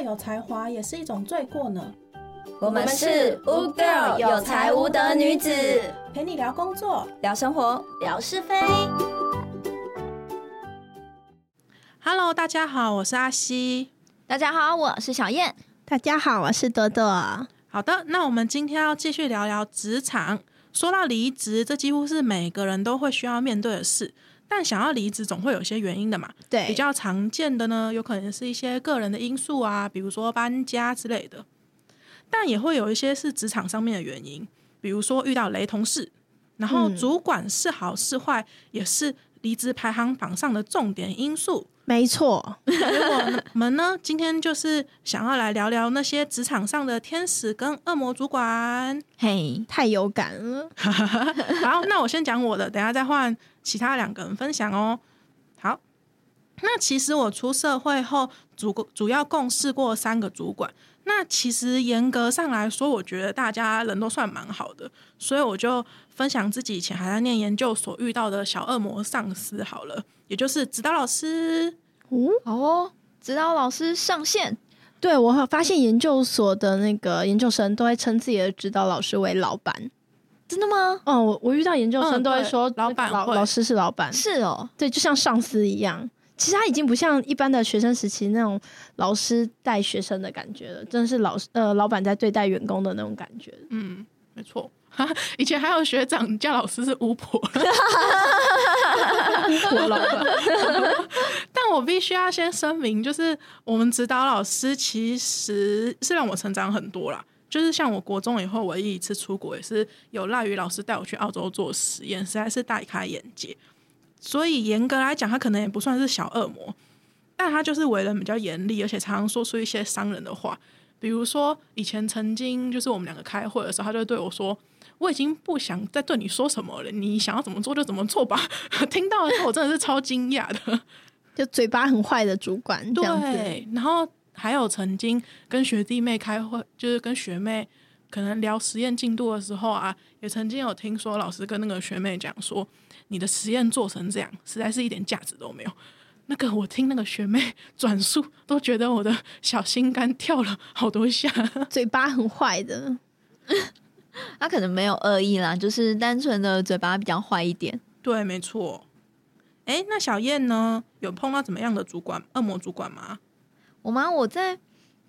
太有才华也是一种罪过呢。我们是乌 girl 有才无德女子，陪你聊工作，聊生活，聊是非。Hello，大家好，我是阿西。大家好，我是小燕。大家好，我是朵朵。好的，那我们今天要继续聊聊职场。说到离职，这几乎是每个人都会需要面对的事。但想要离职，总会有一些原因的嘛。对，比较常见的呢，有可能是一些个人的因素啊，比如说搬家之类的。但也会有一些是职场上面的原因，比如说遇到雷同事，然后主管是好是坏，也是离职排行榜上的重点因素。没错，我们呢，今天就是想要来聊聊那些职场上的天使跟恶魔主管。嘿，太有感了。好，那我先讲我的，等下再换其他两个人分享哦。好，那其实我出社会后主主要共事过三个主管。那其实严格上来说，我觉得大家人都算蛮好的，所以我就分享自己以前还在念研究所遇到的小恶魔上司好了，也就是指导老师。哦，好哦，指导老师上线。对我发现研究所的那个研究生都会称自己的指导老师为老板。真的吗？哦，我我遇到研究生都会说老板老老师是老板，是哦，对，就像上司一样。其实他已经不像一般的学生时期那种老师带学生的感觉了，真的是老呃老板在对待员工的那种感觉。嗯，没错。以前还有学长叫老师是巫婆，我老板。但我必须要先声明，就是我们指导老师其实是让我成长很多啦。就是像我国中以后唯一一次出国，也是有赖于老师带我去澳洲做实验，实在是大开眼界。所以严格来讲，他可能也不算是小恶魔，但他就是为人比较严厉，而且常常说出一些伤人的话。比如说，以前曾经就是我们两个开会的时候，他就对我说：“我已经不想再对你说什么了，你想要怎么做就怎么做吧。”听到的时候，我真的是超惊讶的，就嘴巴很坏的主管。对，然后还有曾经跟学弟妹开会，就是跟学妹可能聊实验进度的时候啊，也曾经有听说老师跟那个学妹讲说。你的实验做成这样，实在是一点价值都没有。那个我听那个学妹 转述，都觉得我的小心肝跳了好多下。嘴巴很坏的，他可能没有恶意啦，就是单纯的嘴巴比较坏一点。对，没错。哎，那小燕呢？有碰到怎么样的主管，恶魔主管吗？我吗？我在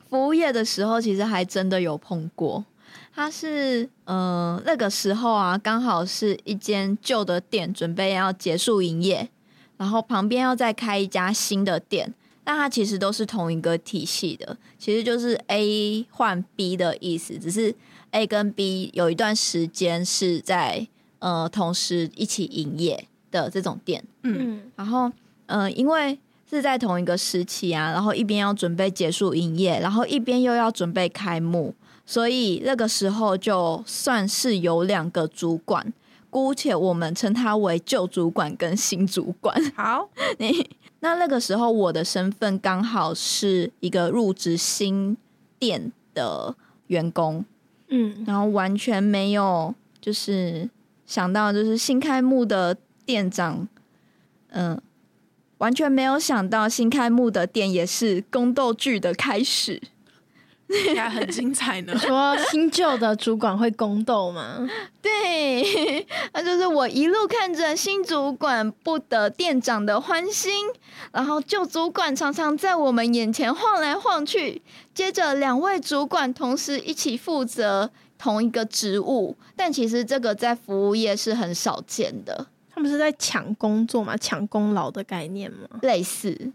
服务业的时候，其实还真的有碰过。他是，呃，那个时候啊，刚好是一间旧的店准备要结束营业，然后旁边要再开一家新的店，但它其实都是同一个体系的，其实就是 A 换 B 的意思，只是 A 跟 B 有一段时间是在呃同时一起营业的这种店，嗯，然后，呃，因为是在同一个时期啊，然后一边要准备结束营业，然后一边又要准备开幕。所以那个时候就算是有两个主管，姑且我们称他为旧主管跟新主管。好，你那那个时候我的身份刚好是一个入职新店的员工，嗯，然后完全没有就是想到就是新开幕的店长，嗯，完全没有想到新开幕的店也是宫斗剧的开始。应该很精彩呢。说新旧的主管会宫斗吗？对，那就是我一路看着新主管不得店长的欢心，然后旧主管常常在我们眼前晃来晃去。接着两位主管同时一起负责同一个职务，但其实这个在服务业是很少见的。他们是在抢工作吗？抢功劳的概念吗？类似，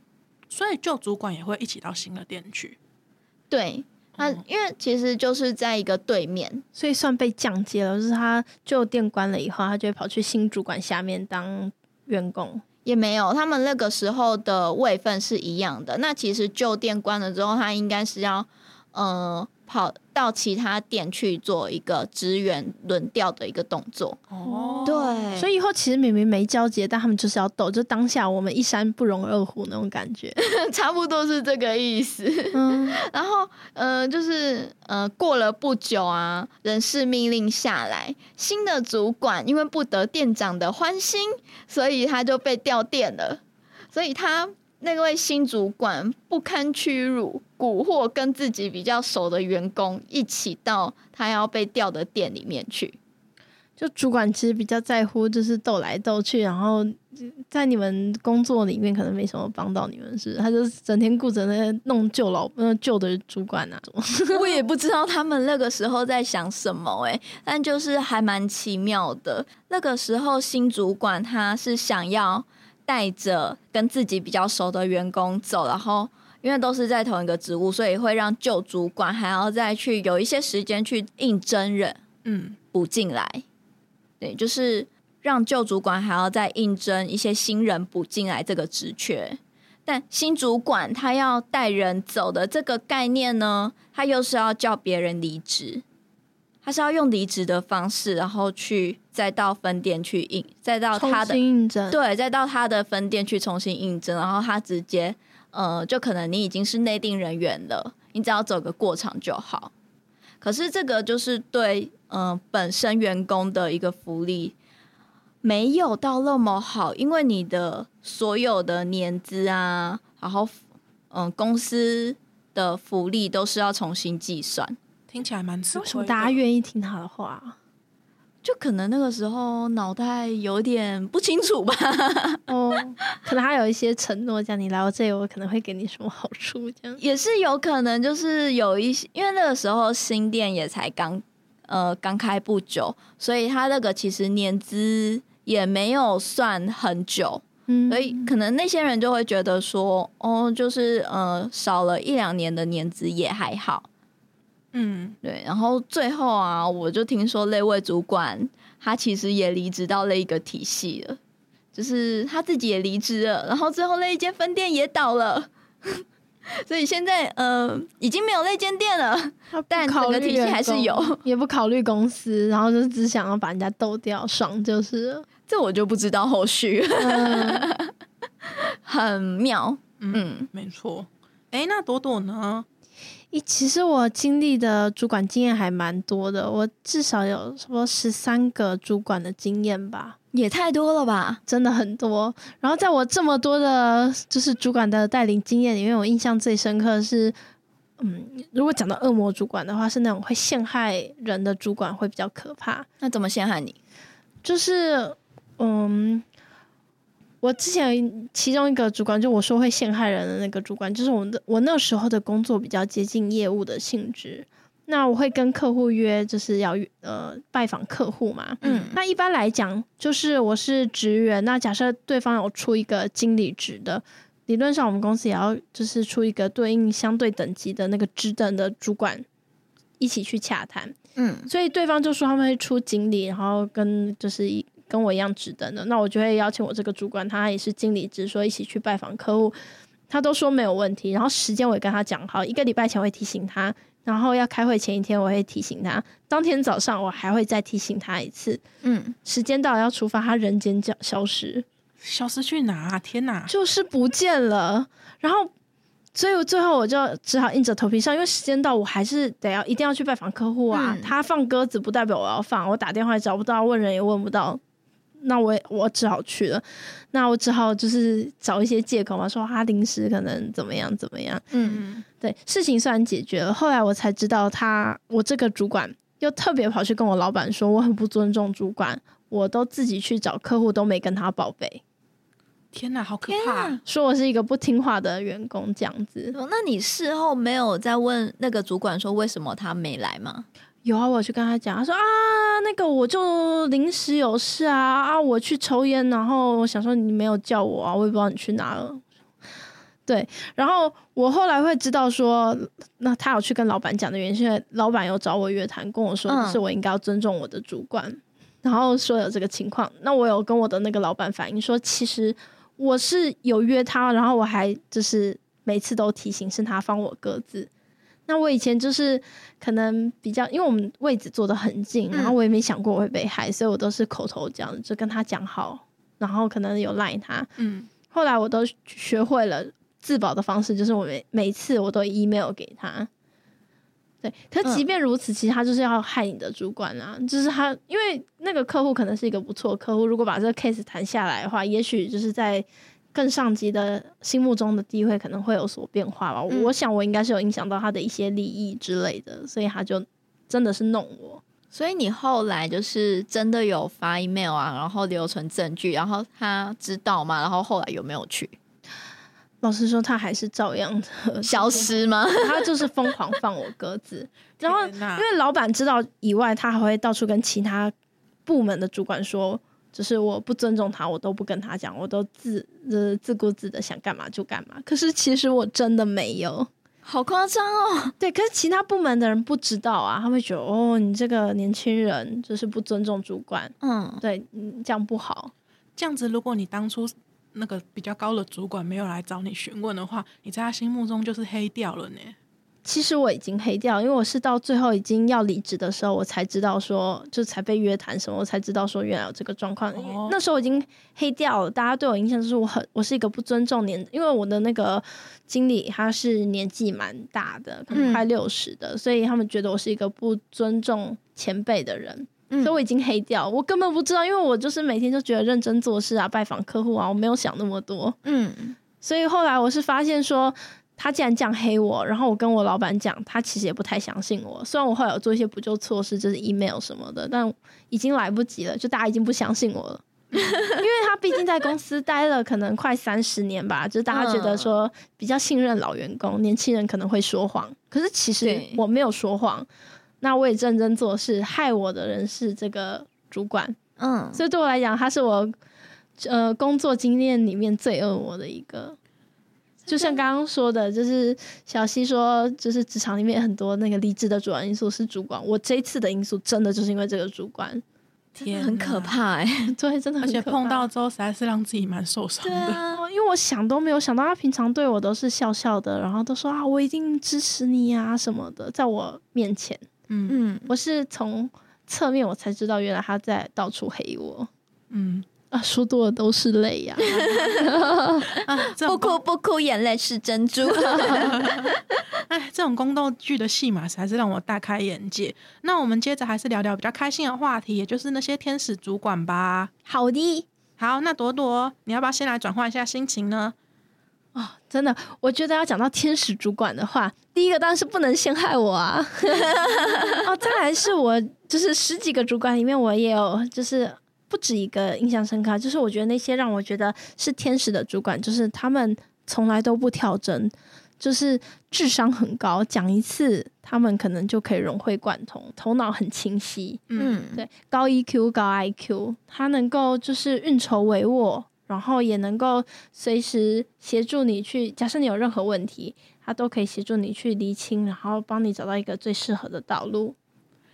所以旧主管也会一起到新的店去。对。那因为其实就是在一个对面，所以算被降阶了。就是他旧店关了以后，他就会跑去新主管下面当员工。也没有，他们那个时候的位分是一样的。那其实旧店关了之后，他应该是要，呃。跑到其他店去做一个职员轮调的一个动作。哦，对，所以以后其实明明没交接，但他们就是要斗，就当下我们一山不容二虎那种感觉，差不多是这个意思。嗯，然后呃，就是呃，过了不久啊，人事命令下来，新的主管因为不得店长的欢心，所以他就被调店了。所以他那位新主管不堪屈辱，蛊惑跟自己比较熟的员工一起到他要被调的店里面去。就主管其实比较在乎，就是斗来斗去，然后在你们工作里面可能没什么帮到你们，是他就是整天顾着那些弄旧老那旧的主管啊，我也不知道他们那个时候在想什么诶、但就是还蛮奇妙的。那个时候新主管他是想要带着跟自己比较熟的员工走，然后因为都是在同一个职务，所以会让旧主管还要再去有一些时间去应征人嗯，补进来。对，就是让旧主管还要再应征一些新人补进来这个职缺。但新主管他要带人走的这个概念呢，他又是要叫别人离职，他是要用离职的方式，然后去再到分店去应，再到他的应征。对，再到他的分店去重新应征，然后他直接呃，就可能你已经是内定人员了，你只要走个过场就好。可是这个就是对呃本身员工的一个福利没有到那么好，因为你的所有的年资啊，然后嗯、呃公司的福利都是要重新计算。听起来蛮吃为什么。大家愿意听他的话？就可能那个时候脑袋有点不清楚吧，哦，可能他有一些承诺，讲你来我这里，我可能会给你什么好处，这样。也是有可能，就是有一些，因为那个时候新店也才刚呃刚开不久，所以他那个其实年资也没有算很久，嗯所以可能那些人就会觉得说，哦，就是呃少了一两年的年资也还好，嗯，对。然后最后啊，我就听说那位主管他其实也离职到那一个体系了，就是他自己也离职了，然后最后那一间分店也倒了。所以现在呃已经没有那间店了，但整个体系员还是有，也不考虑公司，然后就只想要把人家斗掉，爽就是了。这我就不知道后续，嗯很妙。嗯嗯，没错。哎，那朵朵呢？一其实我经历的主管经验还蛮多的，我至少有差不多十三个主管的经验吧，也太多了吧？真的很多。然后在我这么多的，就是主管的带领经验里面，我印象最深刻的是，嗯，如果讲到恶魔主管的话，是那种会陷害人的主管会比较可怕。那怎么陷害你？就是，嗯，我之前其中一个主管，就我说会陷害人的那个主管，就是我的我那时候的工作比较接近业务的性质。那我会跟客户约，就是要呃拜访客户嘛。嗯那一般来讲，就是我是职员，那假设对方有出一个经理职的，理论上我们公司也要就是出一个对应相对等级的那个职等的主管一起去洽谈。嗯所以对方就说他们会出经理，然后跟就是一跟我一样职等的，那我就会邀请我这个主管，他也是经理职，说一起去拜访客户，他都说没有问题，然后时间我也跟他讲好，一个礼拜前会提醒他，然后要开会前一天我会提醒他，当天早上我还会再提醒他一次，嗯，时间到了要出发，他人间消消失，消失去哪啊？天哪！就是不见了，然后。所以我最后我就只好硬着头皮上，因为时间到，我还是得要一定要去拜访客户啊。嗯他放鸽子不代表我要放，我打电话也找不到，问人也问不到，那我也我只好去了。那我只好就是找一些借口嘛，说他临时可能怎么样怎么样。嗯嗯，对，事情虽然解决了，后来我才知道他，我这个主管又特别跑去跟我老板说，我很不尊重主管，我都自己去找客户，都没跟他报备，天哪，好可怕！说我是一个不听话的员工这样子。哦那你事后没有再问那个主管说为什么他没来吗？有啊，我去跟他讲，他说啊，那个我就临时有事啊啊，我去抽烟，然后我想说你没有叫我啊，我也不知道你去哪了。对，然后我后来会知道说，那他有去跟老板讲的原因，是老板有找我约谈，跟我说，是我应该要尊重我的主管，然后说有这个情况。那我有跟我的那个老板反映说，其实我是有约他，然后我还就是每次都提醒是他放我鸽子。那我以前就是可能比较，因为我们位置坐的很近，然后我也没想过我会被害，所以我都是口头讲，就跟他讲好，然后可能有赖他。嗯，后来我都学会了自保的方式，就是我每每次我都 email 给他。对，可即便如此，其实他就是要害你的主管啊，就是他，因为那个客户可能是一个不错客户，如果把这个 case 谈下来的话，也许就是在更上级的心目中的地位可能会有所变化吧。嗯我想我应该是有影响到他的一些利益之类的，所以他就真的是弄我。所以你后来就是真的有发 email 啊，然后留存证据，然后他知道吗？然后后来有没有去老实说，他还是照样的 消，失吗？他就是疯狂放我鸽子。然后因为老板知道以外，他还会到处跟其他部门的主管说，就是我不尊重他，我都不跟他讲，我都自呃自顾自的想干嘛就干嘛。可是其实我真的没有。好夸张哦！对，可是其他部门的人不知道啊，他会觉得哦，你这个年轻人就是不尊重主管，嗯，对，嗯这样不好。这样子，如果你当初那个比较高的主管没有来找你询问的话，你在他心目中就是黑掉了呢。其实我已经黑掉，因为我是到最后已经要离职的时候，我才知道说，就才被约谈什么，我才知道说原来有这个状况。因为哦那时候我已经黑掉了，大家对我印象就是我很，我是一个不尊重年，因为我的那个经理他是年纪蛮大的，可能嗯快六十的，所以他们觉得我是一个不尊重前辈的人。嗯所以我已经黑掉，我根本不知道，因为我就是每天就觉得认真做事啊，拜访客户啊，我没有想那么多。嗯，所以后来我是发现说，他竟然这样黑我，然后我跟我老板讲，他其实也不太相信我。虽然我后来有做一些补救措施，就是 email 什么的，但已经来不及了，就大家已经不相信我了。因为他毕竟在公司待了可能快三十年吧，就是大家觉得说比较信任老员工，年轻人可能会说谎，可是其实我没有说谎，那我也认真做事，害我的人是这个主管，嗯，所以对我来讲，他是我呃工作经验里面最恶魔的一个。就像刚刚说的，就是小溪说，就是职场里面很多那个离职的主要因素是主管。我这一次的因素真的就是因为这个主管，天很可怕哎、对，真的而且很可怕碰到之后，实在是让自己蛮受伤对的。啊，哦 因为我想都没有想到，他平常对我都是笑笑的，然后都说啊，我一定支持你啊什么的，在我面前，嗯嗯，我是从侧面我才知道，原来他在到处黑我嗯啊，说多了都是泪呀、啊，这不哭不哭，眼泪是珍珠。哎，这种宫斗剧的戏码实在是让我大开眼界。那我们接着还是聊聊比较开心的话题，也就是那些天使主管吧。好的。好，那朵朵，你要不要先来转换一下心情呢？哦，真的，我觉得要讲到天使主管的话，第一个当然是不能陷害我啊。哦，再来是我就是十几个主管里面，我也有就是不止一个印象深刻，就是我觉得那些让我觉得是天使的主管，就是他们从来都不跳针，就是智商很高，讲一次他们可能就可以融会贯通，头脑很清晰。嗯，对，高 EQ 高 IQ，他能够就是运筹帷幄，然后也能够随时协助你去，假设你有任何问题，他都可以协助你去厘清，然后帮你找到一个最适合的道路。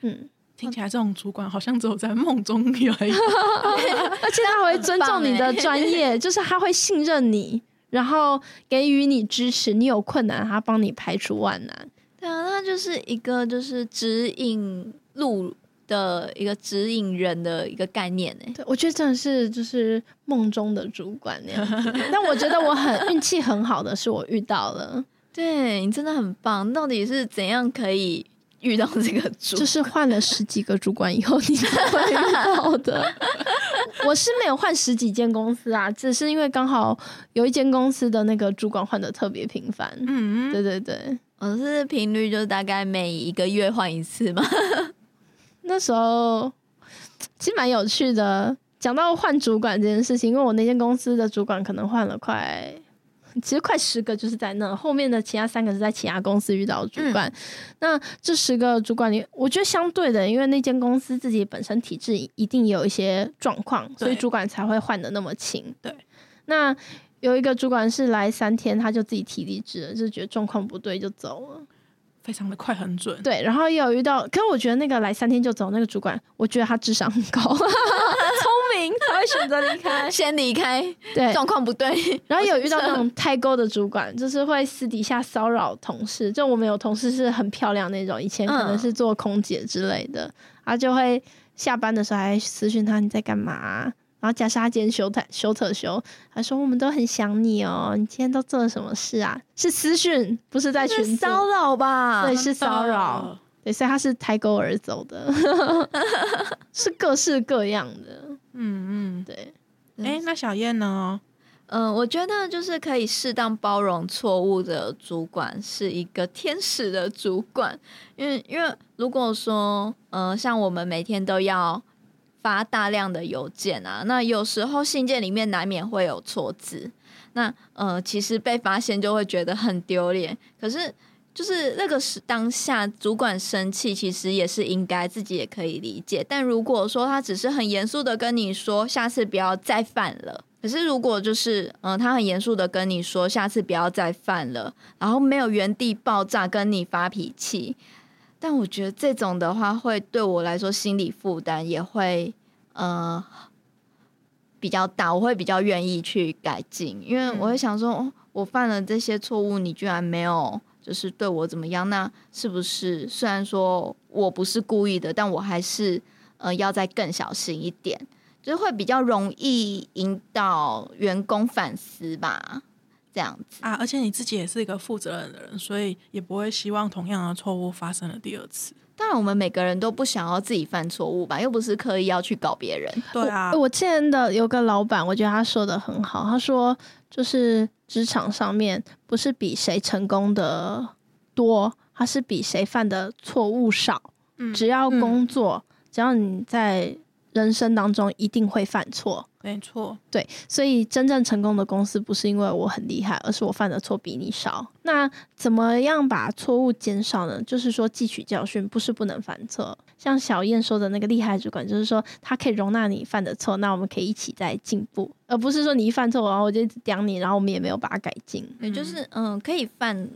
嗯，听起来这种主管好像只有在梦中有 而且他还会尊重你的 专业，就是他会信任你，然后给予你支持，你有困难他帮你排除万难。对啊，那就是一个就是指引路的一个指引人的一个概念呢。对，我觉得真的是就是梦中的主管那样子。但我觉得我很运气很好的是我遇到了。对你真的很棒，到底是怎样可以遇到这个主？就是换了十几个主管以后，你才会遇到的。我是没有换十几间公司啊，只是因为刚好有一间公司的那个主管换的特别频繁。嗯，对对对，我是频率就是大概每一个月换一次嘛。那时候其实蛮有趣的。讲到换主管这件事情，因为我那间公司的主管可能换了快，其实快十个，就是在那后面的其他三个是在其他公司遇到的主管。那这十个主管里，我觉得相对的，因为那间公司自己本身体制一定有一些状况，所以主管才会换的那么勤。对，那有一个主管是来三天，他就自己提离职了，就觉得状况不对就走了。非常的快，很准。对，然后也有遇到，可是我觉得那个来三天就走那个主管，我觉得他智商很高，会选择离开。先离开，对，状况不对。然后有遇到那种太勾的主管，就是会私底下骚扰同事。就我们有同事是很漂亮那种，以前可能是做空姐之类的，他就会下班的时候还私讯他你在干嘛啊、然后假设他今天休特休特休，他说我们都很想你哦，你今天都做了什么事啊？是私讯，不是在群骚扰吧？对，是骚扰。对，所以他是抬钩而走的，是各式各样的。嗯对，嗯。哎、那小燕呢？嗯，我觉得就是可以适当包容错误的主管是一个天使的主管，因为因为如果说，呃，像我们每天都要发大量的邮件啊，那有时候信件里面难免会有错字，那呃，其实被发现就会觉得很丢脸。可是就是那个是当下主管生气，其实也是应该，自己也可以理解。但如果说他只是很严肃的跟你说，下次不要再犯了。可是，如果就是嗯，他很严肃的跟你说，下次不要再犯了，然后没有原地爆炸跟你发脾气，但我觉得这种的话，会对我来说心理负担也会呃比较大，我会比较愿意去改进，因为我会想说，哦，我犯了这些错误，你居然没有就是对我怎么样，那是不是虽然说我不是故意的，但我还是呃要再更小心一点。就是会比较容易引导员工反思吧，这样子啊。而且你自己也是一个负责任的人，所以也不会希望同样的错误发生了第二次。当然，我们每个人都不想要自己犯错误吧，又不是刻意要去搞别人。对啊，我见的有个老板，我觉得他说的很好。他说，就是职场上面不是比谁成功的多，他是比谁犯的错误少。嗯，只要工作，只要你在。人生当中一定会犯错，没错，对，所以真正成功的公司不是因为我很厉害，而是我犯的错比你少。那怎么样把错误减少呢？就是说汲取教训，不是不能犯错。像小燕说的那个厉害主管，就是说他可以容纳你犯的错，那我们可以一起在进步，而不是说你一犯错，然后我就一直刁你，然后我们也没有把它改进。也就是嗯，可以犯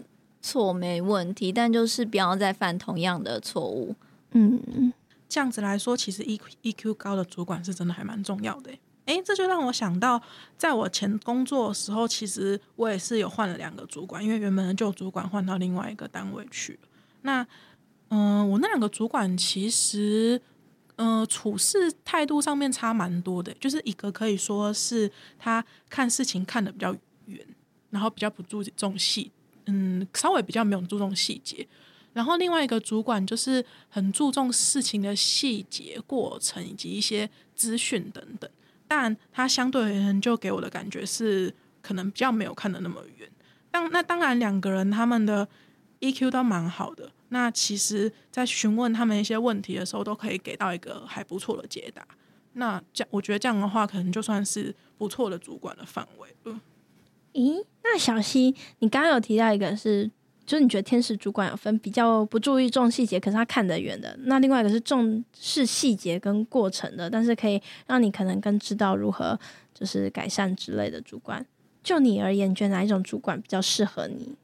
错没问题，但就是不要再犯同样的错误。嗯。这样子来说，其实 E E Q 高的主管是真的还蛮重要的。诶，这就让我想到，在我前工作的时候，其实我也是有换了两个主管，因为原本的旧主管换到另外一个单位去。那，嗯，我那两个主管其实，嗯，处事态度上面差蛮多的。就是一个可以说是他看事情看得比较远，然后比较不注重细，嗯，稍微比较没有注重细节。然后另外一个主管就是很注重事情的细节、过程以及一些资讯等等，但他相对而言就给我的感觉是可能比较没有看的那么远。当那当然两个人他们的 EQ 都蛮好的，那其实在询问他们一些问题的时候，都可以给到一个还不错的解答。那这样我觉得这样的话，可能就算是不错的主管的范围了。咦，那小溪，你刚刚有提到一个是。就是你觉得天使主管有分比较不注意重细节，可是他看得远的；那另外一个是重视细节跟过程的，但是可以让你可能更知道如何就是改善之类的主管。就你而言，觉得哪一种主管比较适合你？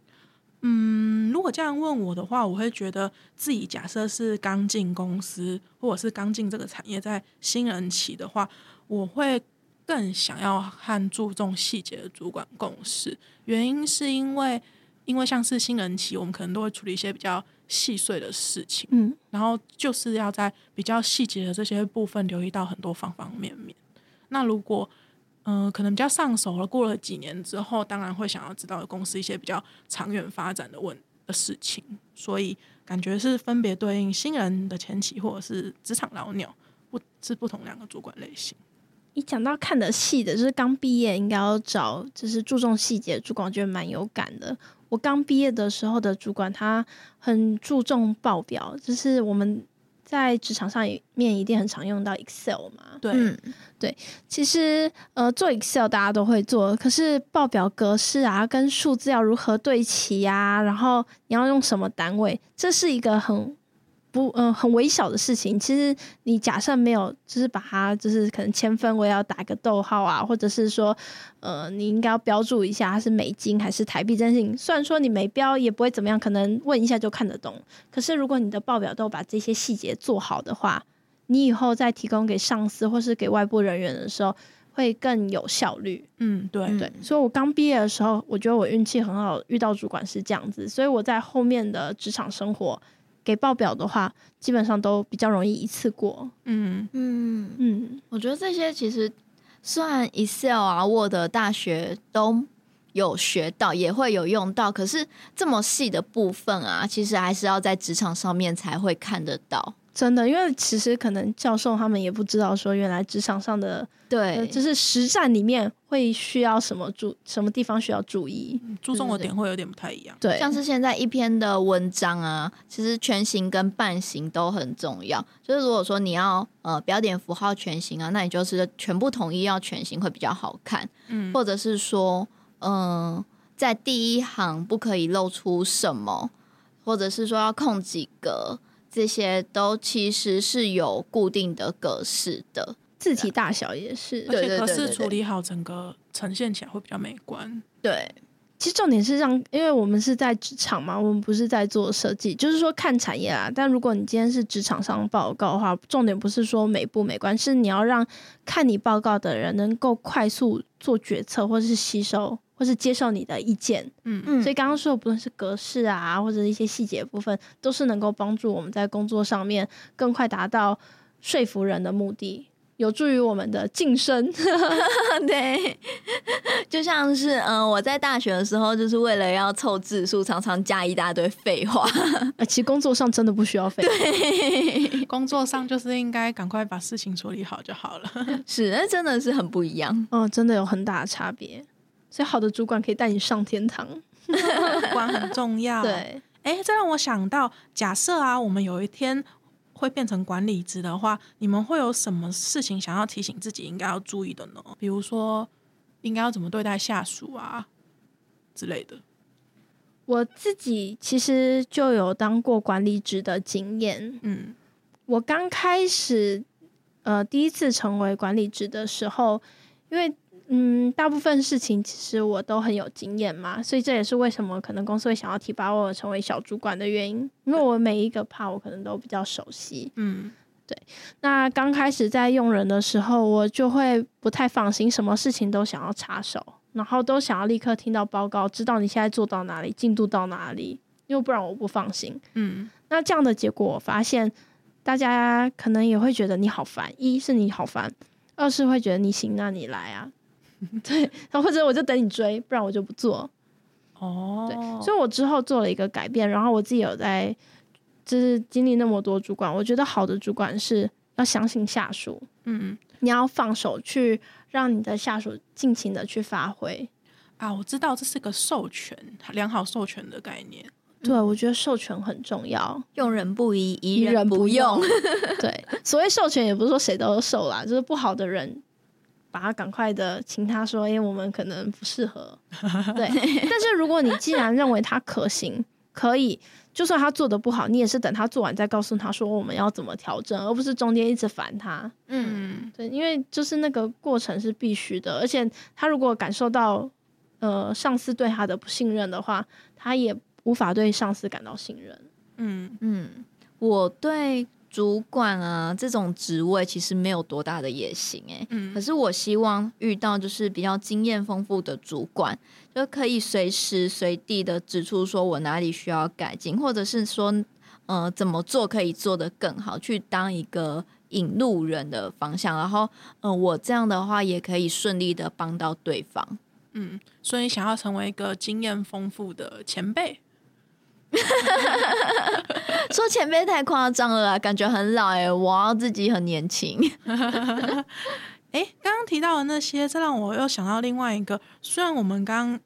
嗯，如果这样问我的话，我会觉得自己假设是刚进公司或者是刚进这个产业，在新人期的话，我会更想要和注重细节的主管共事。原因是因为。因为像是新人期，我们可能都会处理一些比较细碎的事情，嗯，然后就是要在比较细节的这些部分留意到很多方方面面。那如果嗯，可能比较上手了，过了几年之后，当然会想要知道公司一些比较长远发展的问的事情，所以感觉是分别对应新人的前期或者是职场老鸟，不是不同两个主管类型。一讲到看得细的，就是刚毕业应该要找，就是注重细节主管，我觉得蛮有感的。我刚毕业的时候的主管，他很注重报表，就是我们在职场上面一定很常用到 Excel 嘛。对，对，其实呃做 Excel 大家都会做，可是报表格式啊，跟数字要如何对齐呀，然后你要用什么单位，这是一个很。不，嗯，很微小的事情，其实你假设没有，就是把它，就是可能千分位要打个逗号啊，或者是说，呃，你应该要标注一下它是美金还是台币这件事情。虽然说你没标也不会怎么样，可能问一下就看得懂。可是如果你的报表都把这些细节做好的话，你以后再提供给上司或是给外部人员的时候，会更有效率。嗯，对对。所以我刚毕业的时候，我觉得我运气很好，遇到主管是这样子，所以我在后面的职场生活。给报表的话，基本上都比较容易一次过。嗯。嗯。嗯，我觉得这些其实虽然 Excel 啊、Word 大学都有学到，也会有用到，可是这么细的部分啊，其实还是要在职场上面才会看得到。真的，因为其实可能教授他们也不知道说，原来职场上的呃对，就是实战里面会需要什么注什么地方需要注意。嗯注重的点会有点不太一样。对，像是现在一篇的文章啊，其实全形跟半形都很重要。就是如果说你要呃标点符号全形啊，那你就是全部统一要全形会比较好看，嗯，或者是说，嗯、在第一行不可以露出什么，或者是说要空几格，这些都其实是有固定的格式的。字体大小也是。对对对处理好整个呈现起来会比较美观。对，其实重点是让，因为我们是在职场嘛，我们不是在做设计，就是说看产业啊。但如果你今天是职场上报告的话，重点不是说美不美观，是你要让看你报告的人能够快速做决策，或是吸收，或是接受你的意见。嗯嗯所以刚刚说的，不论是格式啊，或者一些细节部分，都是能够帮助我们在工作上面更快达到说服人的目的，有助于我们的晋升。对，就像是嗯、呃我在大学的时候，就是为了要凑字数，常常加一大堆废话。呃，其实工作上真的不需要废话，对。工作上就是应该赶快把事情处理好就好了。是，那真的是很不一样。哦，真的有很大的差别。所以好的主管可以带你上天堂。管很重要。，对，哎，这让我想到，假设啊，我们有一天会变成管理职的话，你们会有什么事情想要提醒自己应该要注意的呢？比如说，应该要怎么对待下属啊之类的。我自己其实就有当过管理职的经验。嗯我刚开始呃第一次成为管理职的时候，因为嗯大部分事情其实我都很有经验嘛，所以这也是为什么可能公司会想要提拔我成为小主管的原因，因为我每一个 part 我可能都比较熟悉。嗯对那刚开始在用人的时候，我就会不太放心，什么事情都想要插手，然后都想要立刻听到报告，知道你现在做到哪里，进度到哪里，因为不然我不放心。嗯那这样的结果，我发现大家可能也会觉得你好烦，一是你好烦，二是会觉得你行，那你来啊，对，然后或者我就等你追，不然我就不做。哦，对，所以我之后做了一个改变，然后我自己有在，就是经历那么多主管，我觉得好的主管是要相信下属，嗯你要放手去让你的下属尽情的去发挥。啊，我知道这是个授权良好授权的概念。对，我觉得授权很重要，用人不疑，疑疑人不不用。对，所谓授权也不是说谁都授啦，就是不好的人，把他赶快的请他说，哎、我们可能不适合。对，但是如果你既然认为他可行，可以，就算他做的不好，你也是等他做完再告诉他说我们要怎么调整，而不是中间一直烦他。嗯，嗯对，因为就是那个过程是必须的，而且他如果感受到呃上司对他的不信任的话，他也无法对上司感到信任。嗯嗯，我对主管啊这种职位其实没有多大的野心诶、嗯可是我希望遇到就是比较经验丰富的主管，就可以随时随地的指出说我哪里需要改进，或者是说呃怎么做可以做得更好，去当一个引路人的方向。然后嗯、呃我这样的话也可以顺利的帮到对方。嗯，所以想要成为一个经验丰富的前辈。说前辈太夸张了啦，感觉很老诶、我自己很年轻。哎，刚刚提到的那些，这让我又想到另外一个。虽然我们刚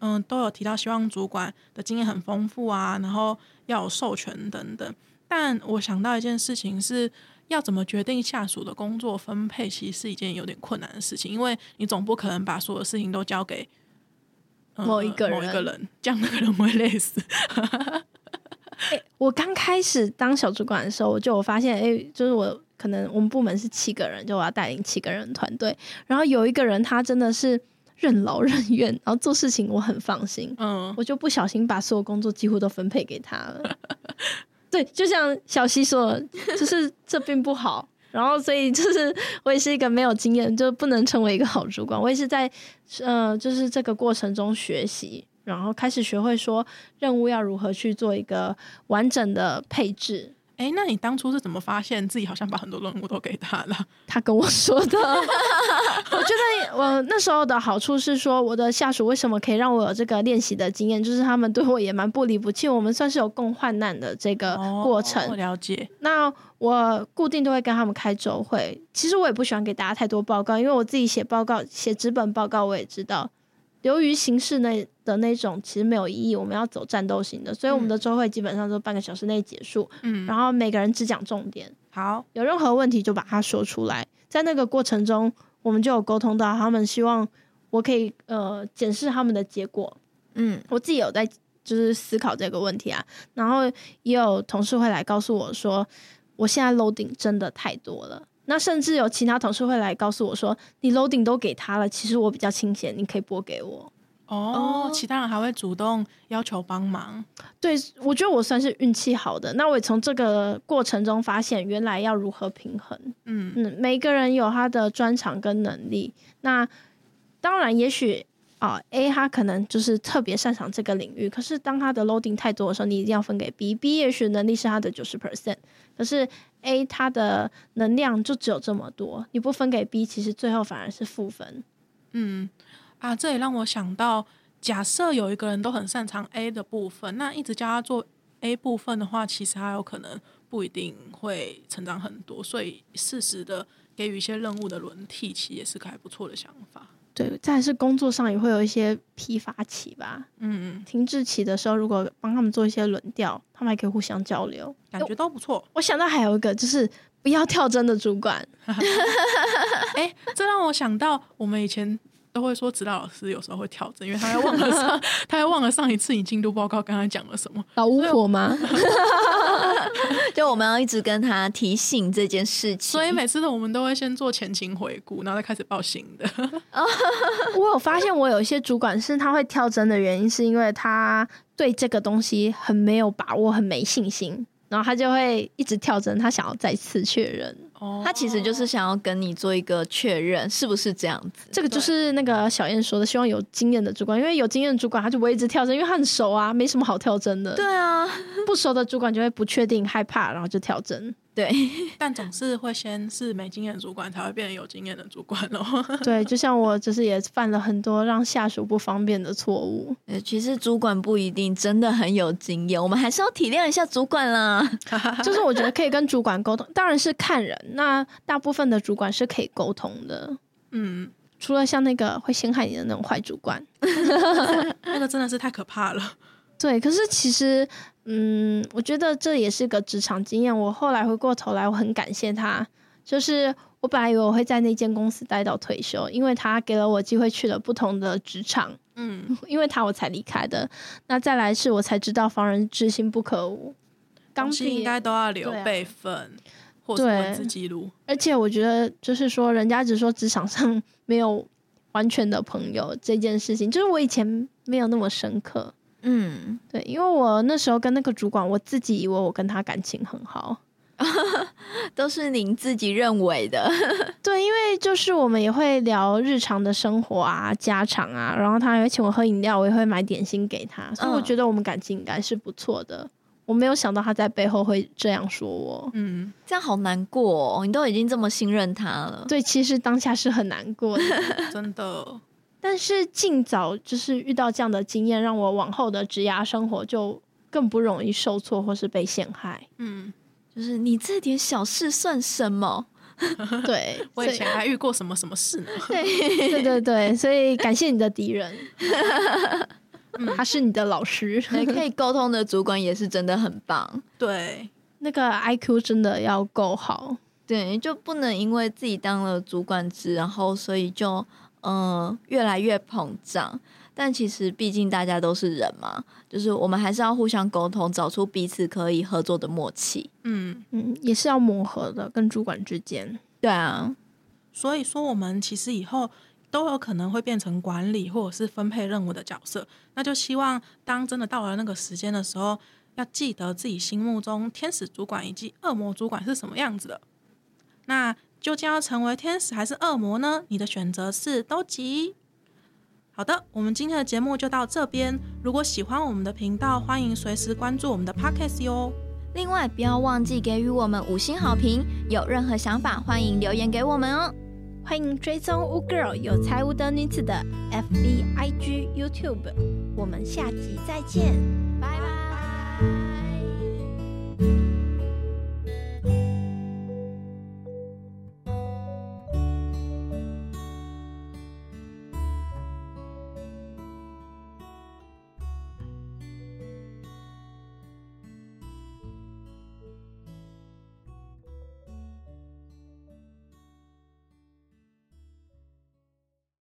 嗯都有提到，希望主管的经验很丰富啊，然后要有授权等等，但我想到一件事情是。要怎么决定下属的工作分配，其实是一件有点困难的事情，因为你总不可能把所有事情都交给、某一个人某一个人，这样那个人会累死。我刚开始当小主管的时候，我就有发现，哎、就是我可能我们部门是七个人，就我要带领七个人团队，然后有一个人他真的是任劳任怨，然后做事情我很放心，嗯我就不小心把所有工作几乎都分配给他了。对，就像小西说的，就是这并不好。然后，所以就是我也是一个没有经验，就不能成为一个好主管。我也是在呃，就是这个过程中学习，然后开始学会说任务要如何去做一个完整的配置。哎，那你当初是怎么发现自己好像把很多任务都给他了？他跟我说的。我觉得我那时候的好处是说，我的下属为什么可以让我有这个练习的经验，就是他们对我也蛮不离不弃，我们算是有共患难的这个过程。我了解。那我固定都会跟他们开周会。其实我也不喜欢给大家太多报告，因为我自己写报告、写纸本报告，我也知道流于形式那的那种其实没有意义。我们要走战斗型的，所以我们的周会基本上都半个小时内结束。嗯，然后每个人只讲重点。好，有任何问题就把它说出来。在那个过程中，我们就有沟通到，他们希望我可以呃检视他们的结果。嗯，我自己有在就是思考这个问题啊，然后也有同事会来告诉我说，我现在 loading 真的太多了。那甚至有其他同事会来告诉我说，你 loading 都给他了，其实我比较清闲，你可以拨给我。哦，其他人还会主动要求帮忙。对，我觉得我算是运气好的。那我也从这个过程中发现，原来要如何平衡。嗯嗯，每个人有他的专长跟能力。那当然，也许啊，A 他可能就是特别擅长这个领域。可是当他的 loading 太多的时候，你一定要分给 B。B 也许能力是他的九十 percent，可是 A 他的能量就只有这么多，你不分给 B，其实最后反而是负分。嗯。啊，这也让我想到，假设有一个人都很擅长 A 的部分，那一直教他做 A 部分的话，其实他有可能不一定会成长很多。所以适时的给予一些任务的轮替，其实也是个还不错的想法。对，再是工作上也会有一些批发期吧。嗯嗯，停滞期的时候，如果帮他们做一些轮调，他们还可以互相交流，感觉都不错。我想到还有一个，就是不要跳针的主管。哎，这让我想到我们以前。都会说指导老师有时候会跳针，因为他还忘了上，他还忘了上一次你进度报告刚才讲了什么。老巫婆吗？就我们要一直跟他提醒这件事情，所以每次的我们都会先做前情回顾，然后再开始报新的。我有发现，我有一些主管是他会跳针的原因，是因为他对这个东西很没有把握，很没信心。然后他就会一直跳针，他想要再次确认。哦，他其实就是想要跟你做一个确认，是不是这样子？这个就是那个小燕说的，希望有经验的主管，因为有经验的主管他就不会一直跳针，因为他很熟啊，没什么好跳针的。对啊，不熟的主管就会不确定、害怕，然后就跳针。对，但总是会先是没经验的主管，才会变成有经验的主管哦。对，就像我，就是也犯了很多让下属不方便的错误。呃，其实主管不一定真的很有经验，我们还是要体谅一下主管啦。就是我觉得可以跟主管沟通，当然是看人。那大部分的主管是可以沟通的。嗯，除了像那个会陷害你的那种坏主管，那个真的是太可怕了。对，可是其实。嗯，我觉得这也是个职场经验。我后来回过头来，我很感谢他。就是我本来以为我会在那间公司待到退休，因为他给了我机会去了不同的职场。嗯，因为他我才离开的。那再来是我才知道防人之心不可无，刚毕应该都要留备份或者文字记录。而且我觉得，就是说，人家只说职场上 没有完全的朋友这件事情，就是我以前没有那么深刻。嗯，对，因为我那时候跟那个主管，我自己以为我跟他感情很好，都是您自己认为的。对，因为就是我们也会聊日常的生活啊、家常啊，然后他还会请我喝饮料，我也会买点心给他，所以我觉得我们感情应该是不错的。我没有想到他在背后会这样说我，嗯，这样好难过。哦，你都已经这么信任他了，对，其实当下是很难过的，真的。但是尽早就是遇到这样的经验，让我往后的职涯生活就更不容易受挫或是被陷害。嗯，就是你这点小事算什么？对，我以前还遇过什么什么事呢？对对对对，所以感谢你的敌人，他是你的老师，可以沟通的主管也是真的很棒。对，那个 I Q 真的要够好，对，就不能因为自己当了主管职，然后所以就。嗯，越来越膨胀，但其实毕竟大家都是人嘛，就是我们还是要互相沟通，找出彼此可以合作的默契。嗯嗯，也是要磨合的，跟主管之间。对啊，所以说我们其实以后都有可能会变成管理或者是分配任务的角色，那就希望当真的到了那个时间的时候，要记得自己心目中天使主管以及恶魔主管是什么样子的。那。究竟要成为天使还是恶魔呢？你的选择是都及。好的，我们今天的节目就到这边。如果喜欢我们的频道，欢迎随时关注我们的 Podcast 哟。另外，不要忘记给予我们五星好评。有任何想法，欢迎留言给我们哦。欢迎追踪 U Girl 有财无德女子的 FBIG YouTube。我们下集再见，拜拜。